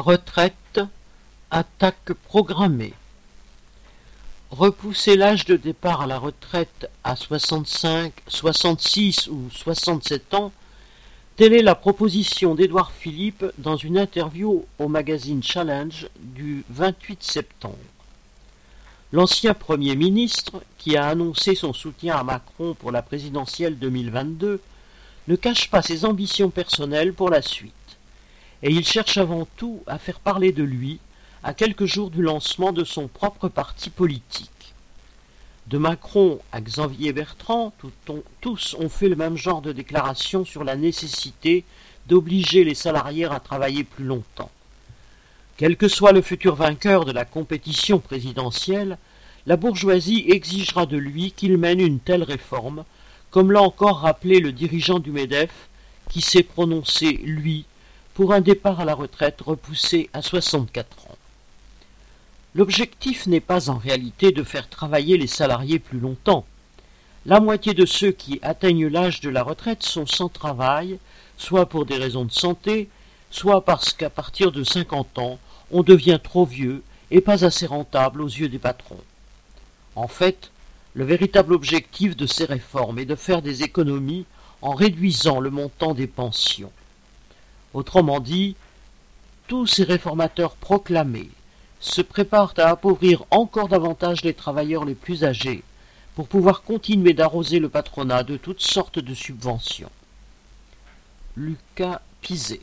Retraite, attaque programmée. Repousser l'âge de départ à la retraite à 65, 66 ou 67 ans, telle est la proposition d'Édouard Philippe dans une interview au magazine Challenge du 28 septembre. L'ancien Premier ministre, qui a annoncé son soutien à Macron pour la présidentielle 2022, ne cache pas ses ambitions personnelles pour la suite. Et il cherche avant tout à faire parler de lui à quelques jours du lancement de son propre parti politique. De Macron à Xavier Bertrand, tous ont fait le même genre de déclaration sur la nécessité d'obliger les salariés à travailler plus longtemps. Quel que soit le futur vainqueur de la compétition présidentielle, la bourgeoisie exigera de lui qu'il mène une telle réforme, comme l'a encore rappelé le dirigeant du MEDEF, qui s'est prononcé, lui, pour un départ à la retraite repoussé à 64 ans. L'objectif n'est pas en réalité de faire travailler les salariés plus longtemps. La moitié de ceux qui atteignent l'âge de la retraite sont sans travail, soit pour des raisons de santé, soit parce qu'à partir de 50 ans, on devient trop vieux et pas assez rentable aux yeux des patrons. En fait, le véritable objectif de ces réformes est de faire des économies en réduisant le montant des pensions. Autrement dit, tous ces réformateurs proclamés se préparent à appauvrir encore davantage les travailleurs les plus âgés pour pouvoir continuer d'arroser le patronat de toutes sortes de subventions. Lucas Pizet